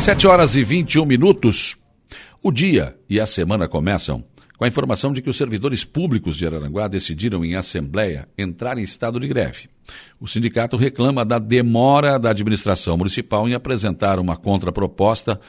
Sete horas e 21 minutos. O dia e a semana começam com a informação de que os servidores públicos de Araranguá decidiram em assembleia entrar em estado de greve. O sindicato reclama da demora da administração municipal em apresentar uma contraproposta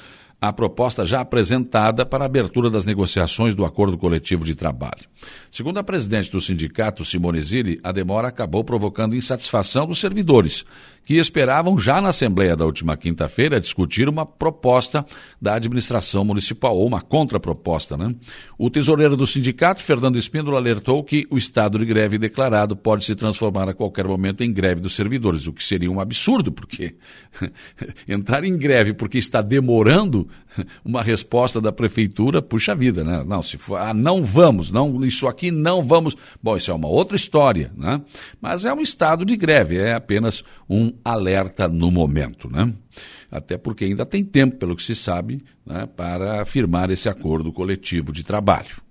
a proposta já apresentada para a abertura das negociações do acordo coletivo de trabalho. Segundo a presidente do sindicato, Simone Zilli, a demora acabou provocando insatisfação dos servidores, que esperavam já na Assembleia da última quinta-feira discutir uma proposta da administração municipal, ou uma contraproposta. Né? O tesoureiro do sindicato, Fernando Espíndola, alertou que o estado de greve declarado pode se transformar a qualquer momento em greve dos servidores, o que seria um absurdo, porque entrar em greve porque está demorando uma resposta da prefeitura, puxa vida, né? Não, se for, ah, não vamos, não, isso aqui não vamos. Bom, isso é uma outra história, né? Mas é um estado de greve, é apenas um alerta no momento, né? Até porque ainda tem tempo, pelo que se sabe, né, para firmar esse acordo coletivo de trabalho.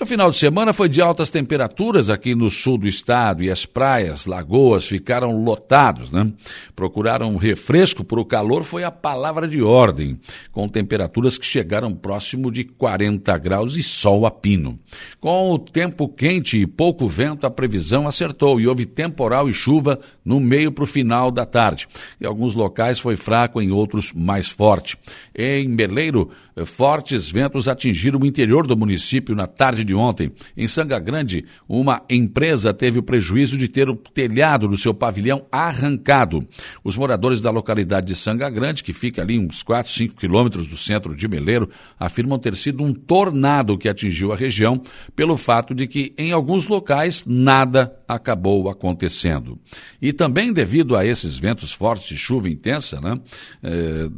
O final de semana foi de altas temperaturas aqui no sul do estado e as praias, lagoas ficaram lotados, né? Procuraram um refresco por o calor foi a palavra de ordem, com temperaturas que chegaram próximo de 40 graus e sol a pino. Com o tempo quente e pouco vento, a previsão acertou e houve temporal e chuva no meio para o final da tarde. Em alguns locais foi fraco, em outros mais forte. Em Meleiro, fortes ventos atingiram o interior do município na tarde de ontem. Em Sanga Grande, uma empresa teve o prejuízo de ter o telhado do seu pavilhão arrancado. Os moradores da localidade de Sanga Grande, que fica ali uns 4, 5 quilômetros do centro de Meleiro, afirmam ter sido um tornado que atingiu a região, pelo fato de que em alguns locais nada acabou acontecendo. E também devido a esses ventos fortes e chuva intensa, né, eh,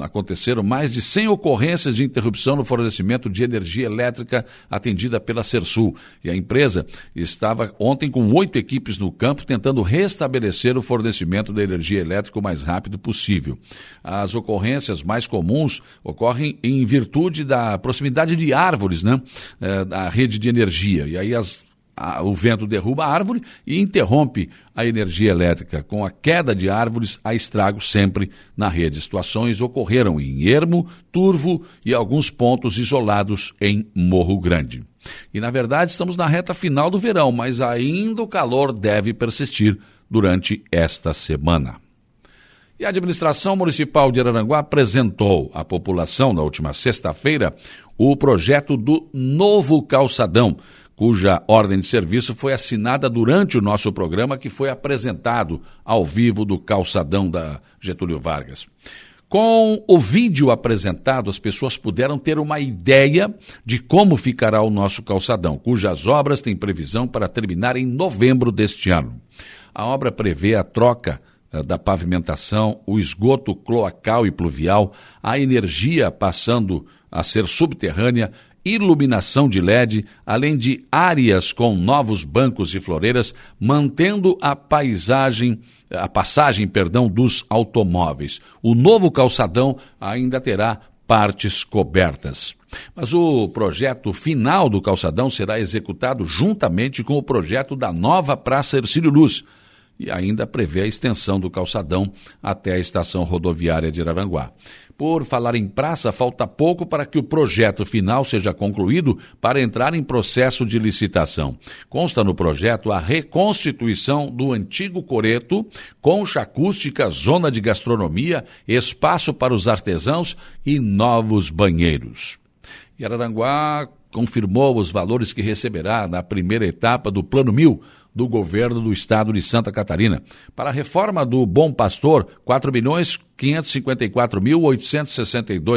aconteceram mais de 100 ocorrências de interrupção no fornecimento de energia elétrica atendida pela Sersul. E a empresa estava ontem com oito equipes no campo tentando restabelecer o fornecimento da energia elétrica o mais rápido possível. As ocorrências mais comuns ocorrem em virtude da proximidade de árvores, né, eh, da rede de energia. E aí as a, o vento derruba a árvore e interrompe a energia elétrica. Com a queda de árvores, há estragos sempre na rede. Situações ocorreram em Ermo, Turvo e alguns pontos isolados em Morro Grande. E, na verdade, estamos na reta final do verão, mas ainda o calor deve persistir durante esta semana. E a administração municipal de Araranguá apresentou à população, na última sexta-feira, o projeto do novo calçadão, cuja ordem de serviço foi assinada durante o nosso programa que foi apresentado ao vivo do calçadão da Getúlio Vargas. Com o vídeo apresentado, as pessoas puderam ter uma ideia de como ficará o nosso calçadão, cujas obras têm previsão para terminar em novembro deste ano. A obra prevê a troca eh, da pavimentação, o esgoto cloacal e pluvial, a energia passando a ser subterrânea iluminação de LED, além de áreas com novos bancos e floreiras, mantendo a paisagem, a passagem, perdão, dos automóveis. O novo calçadão ainda terá partes cobertas. Mas o projeto final do calçadão será executado juntamente com o projeto da nova Praça Ercílio Luz e ainda prevê a extensão do calçadão até a estação rodoviária de Araranguá. Por falar em praça, falta pouco para que o projeto final seja concluído para entrar em processo de licitação. Consta no projeto a reconstituição do antigo coreto, concha acústica, zona de gastronomia, espaço para os artesãos e novos banheiros. E Araranguá confirmou os valores que receberá na primeira etapa do Plano Mil, do governo do estado de Santa Catarina. Para a reforma do Bom Pastor, R$ milhões mil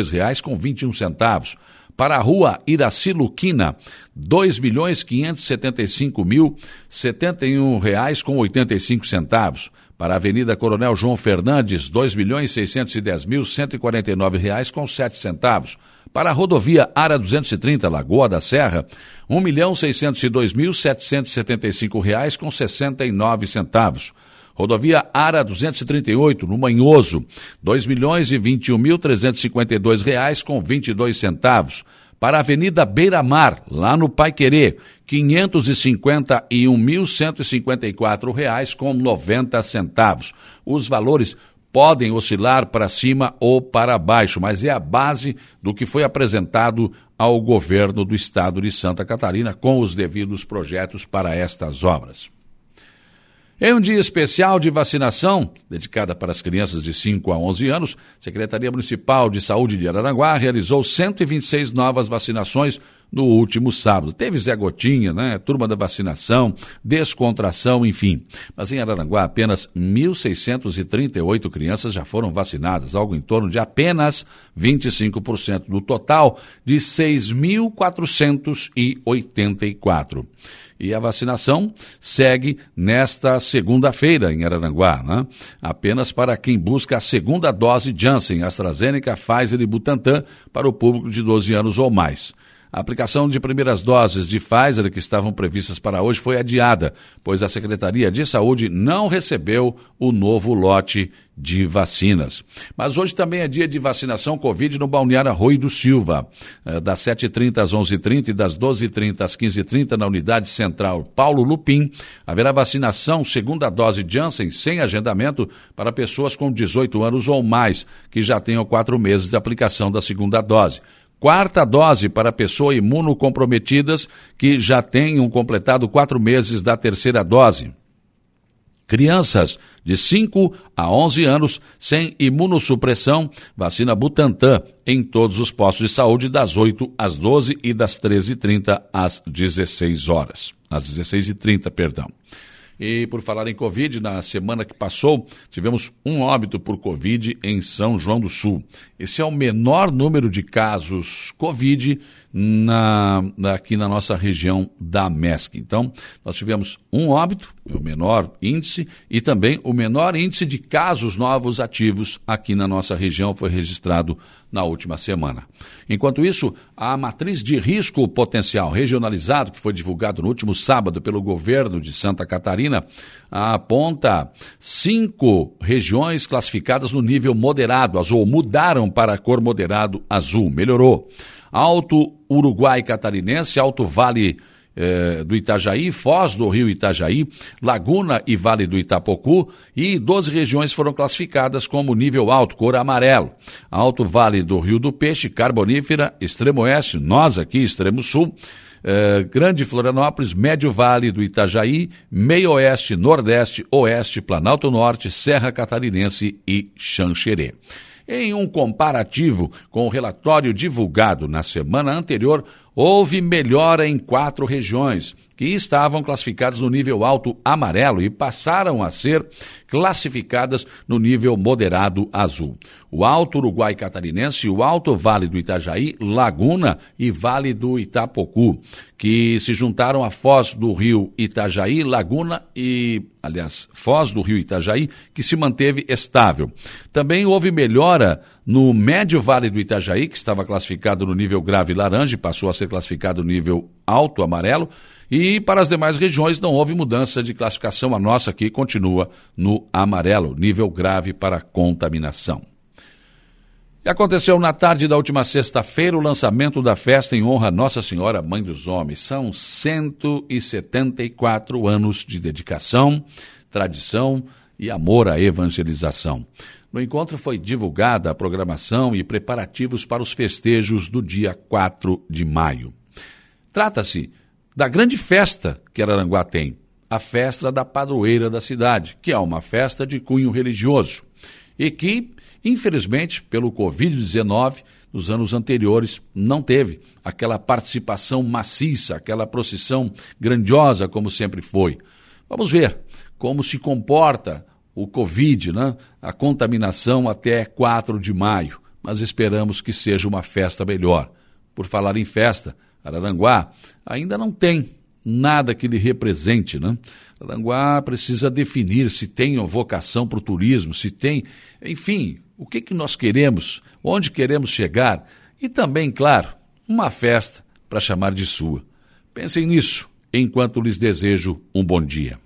reais com 21 centavos. Para a rua Iraci Luquina, R$ milhões mil reais com 85 centavos. Para a Avenida Coronel João Fernandes, R$ milhões mil reais com 7 centavos. Para a rodovia Ara 230, Lagoa da Serra, 1.602.775 reais com 69 centavos. Rodovia Ara 238, no Manhoso, R$ 2 milhões e 21.352 reais com 22 centavos. Para a Avenida Beira Mar, lá no Pai Querer, 551.154 reais com 90 centavos. Os valores podem oscilar para cima ou para baixo, mas é a base do que foi apresentado ao governo do estado de Santa Catarina com os devidos projetos para estas obras. Em um dia especial de vacinação, dedicada para as crianças de 5 a 11 anos, a Secretaria Municipal de Saúde de Araranguá realizou 126 novas vacinações no último sábado. Teve Zé Gotinha, né? Turma da vacinação, descontração, enfim. Mas em Araranguá, apenas 1.638 crianças já foram vacinadas, algo em torno de apenas 25% do total de 6.484. E a vacinação segue nesta segunda-feira em Araranguá, né? apenas para quem busca a segunda dose Janssen, AstraZeneca, Pfizer e Butantan para o público de 12 anos ou mais. A aplicação de primeiras doses de Pfizer que estavam previstas para hoje foi adiada, pois a Secretaria de Saúde não recebeu o novo lote de vacinas. Mas hoje também é dia de vacinação Covid no Balneário Arroio do Silva. Eh, das 7h30 às 11h30 e das 12h30 às 15h30 na unidade central Paulo Lupim, haverá vacinação segunda dose Janssen sem agendamento para pessoas com 18 anos ou mais, que já tenham quatro meses de aplicação da segunda dose quarta dose para pessoas imunocomprometidas que já tenham completado quatro meses da terceira dose. Crianças de 5 a 11 anos sem imunossupressão, vacina Butantan em todos os postos de saúde das 8 às 12 e das 13h30 às 16 horas. Às 16h30, perdão. E por falar em Covid, na semana que passou, tivemos um óbito por Covid em São João do Sul. Esse é o menor número de casos Covid na, aqui na nossa região da MESC. Então, nós tivemos um óbito, o menor índice, e também o menor índice de casos novos ativos aqui na nossa região foi registrado na última semana. Enquanto isso, a matriz de risco potencial regionalizado, que foi divulgado no último sábado pelo governo de Santa Catarina, aponta cinco regiões classificadas no nível moderado azul, mudaram para a cor moderado azul, melhorou. Alto Uruguai Catarinense, Alto Vale eh, do Itajaí, Foz do Rio Itajaí, Laguna e Vale do Itapocu e 12 regiões foram classificadas como nível alto, cor amarelo. Alto Vale do Rio do Peixe, Carbonífera, Extremo Oeste, nós aqui, Extremo Sul, eh, Grande Florianópolis, Médio Vale do Itajaí, Meio Oeste, Nordeste, Oeste, Planalto Norte, Serra Catarinense e Xanxerê. Em um comparativo com o relatório divulgado na semana anterior, houve melhora em quatro regiões que estavam classificadas no nível alto amarelo e passaram a ser classificadas no nível moderado azul. O Alto Uruguai Catarinense, o Alto Vale do Itajaí, Laguna e Vale do Itapocu, que se juntaram à Foz do Rio Itajaí, Laguna e, aliás, Foz do Rio Itajaí, que se manteve estável. Também houve melhora no Médio Vale do Itajaí, que estava classificado no nível grave laranja passou a ser classificado no nível alto amarelo. E para as demais regiões não houve mudança de classificação. A nossa aqui continua no amarelo, nível grave para contaminação. E aconteceu na tarde da última sexta-feira o lançamento da festa em honra a Nossa Senhora Mãe dos Homens. São 174 anos de dedicação, tradição e amor à evangelização. No encontro foi divulgada a programação e preparativos para os festejos do dia 4 de maio. Trata-se da grande festa que Araranguá tem, a festa da padroeira da cidade, que é uma festa de cunho religioso e que, infelizmente, pelo Covid-19, nos anos anteriores não teve aquela participação maciça, aquela procissão grandiosa como sempre foi. Vamos ver como se comporta o Covid, né? a contaminação até 4 de maio, mas esperamos que seja uma festa melhor. Por falar em festa, Araranguá ainda não tem nada que lhe represente, né? Araranguá precisa definir se tem vocação para o turismo, se tem, enfim, o que, que nós queremos, onde queremos chegar e também, claro, uma festa para chamar de sua. Pensem nisso enquanto lhes desejo um bom dia.